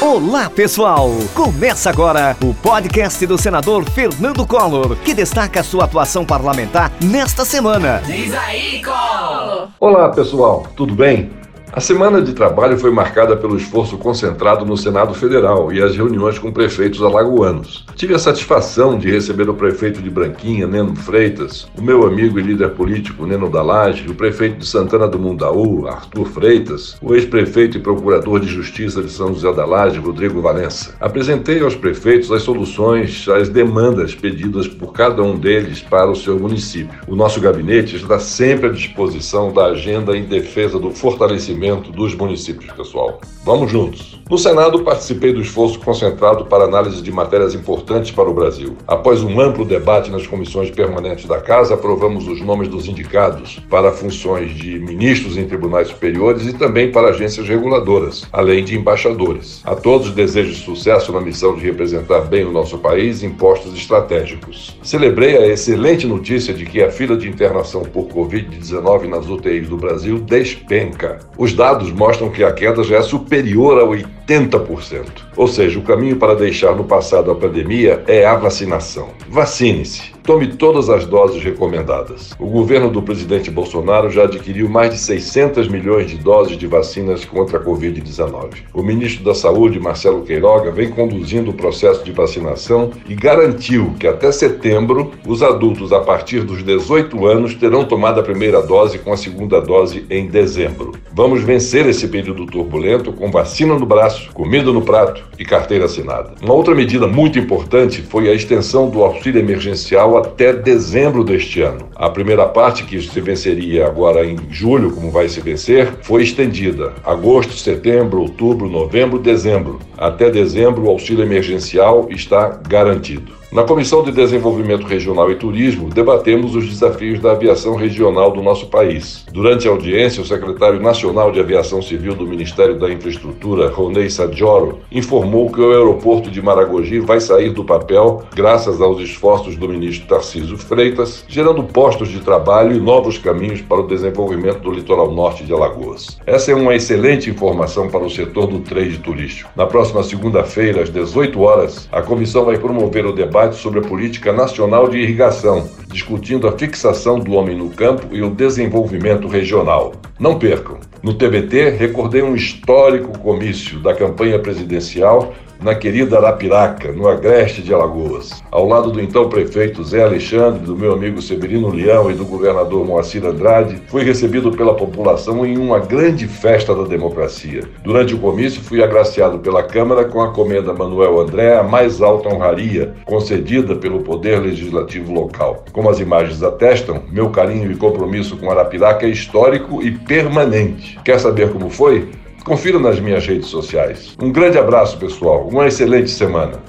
Olá, pessoal! Começa agora o podcast do senador Fernando Collor, que destaca sua atuação parlamentar nesta semana. Diz aí, Collor! Olá, pessoal, tudo bem? A semana de trabalho foi marcada pelo esforço concentrado no Senado Federal e as reuniões com prefeitos alagoanos. Tive a satisfação de receber o prefeito de Branquinha, Neno Freitas, o meu amigo e líder político, Neno Dalage, o prefeito de Santana do Mundaú, Arthur Freitas, o ex-prefeito e procurador de Justiça de São José da Laje, Rodrigo Valença. Apresentei aos prefeitos as soluções, as demandas pedidas por cada um deles para o seu município. O nosso gabinete está sempre à disposição da agenda em defesa do fortalecimento desenvolvimento dos municípios, pessoal. Vamos juntos. No Senado, participei do esforço concentrado para análise de matérias importantes para o Brasil. Após um amplo debate nas comissões permanentes da Casa, aprovamos os nomes dos indicados para funções de ministros em tribunais superiores e também para agências reguladoras, além de embaixadores. A todos desejo sucesso na missão de representar bem o nosso país em postos estratégicos. Celebrei a excelente notícia de que a fila de internação por Covid-19 nas UTIs do Brasil despenca. Os dados mostram que a queda já é superior a 80%. Ou seja, o caminho para deixar no passado a pandemia é a vacinação. Vacine-se. Tome todas as doses recomendadas. O governo do presidente Bolsonaro já adquiriu mais de 600 milhões de doses de vacinas contra a Covid-19. O ministro da Saúde, Marcelo Queiroga, vem conduzindo o processo de vacinação e garantiu que até setembro os adultos a partir dos 18 anos terão tomado a primeira dose com a segunda dose em dezembro. Vamos vencer esse período turbulento com vacina no braço, comida no prato e carteira assinada. Uma outra medida muito importante foi a extensão do auxílio emergencial até dezembro deste ano. A primeira parte, que se venceria agora em julho, como vai se vencer, foi estendida. Agosto, setembro, outubro, novembro, dezembro. Até dezembro, o auxílio emergencial está garantido. Na Comissão de Desenvolvimento Regional e Turismo, debatemos os desafios da aviação regional do nosso país. Durante a audiência, o secretário nacional de Aviação Civil do Ministério da Infraestrutura, Ronei Sadjoro, informou que o aeroporto de Maragogi vai sair do papel graças aos esforços do ministro Tarcísio Freitas, gerando postos de trabalho e novos caminhos para o desenvolvimento do litoral norte de Alagoas. Essa é uma excelente informação para o setor do trade turístico. Na próxima segunda-feira, às 18 horas, a comissão vai promover o debate debate sobre a política nacional de irrigação, discutindo a fixação do homem no campo e o desenvolvimento regional. Não percam! No TBT, recordei um histórico comício da campanha presidencial na querida Arapiraca, no agreste de Alagoas. Ao lado do então prefeito Zé Alexandre, do meu amigo Severino Leão e do governador Moacir Andrade, fui recebido pela população em uma grande festa da democracia. Durante o comício, fui agraciado pela Câmara com a comenda Manuel André, a mais alta honraria concedida pelo Poder Legislativo local. Como as imagens atestam, meu carinho e compromisso com Arapiraca é histórico e permanente. Quer saber como foi? Confira nas minhas redes sociais. Um grande abraço, pessoal. Uma excelente semana.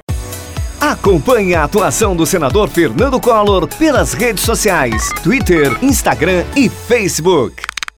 Acompanhe a atuação do senador Fernando Collor pelas redes sociais: Twitter, Instagram e Facebook.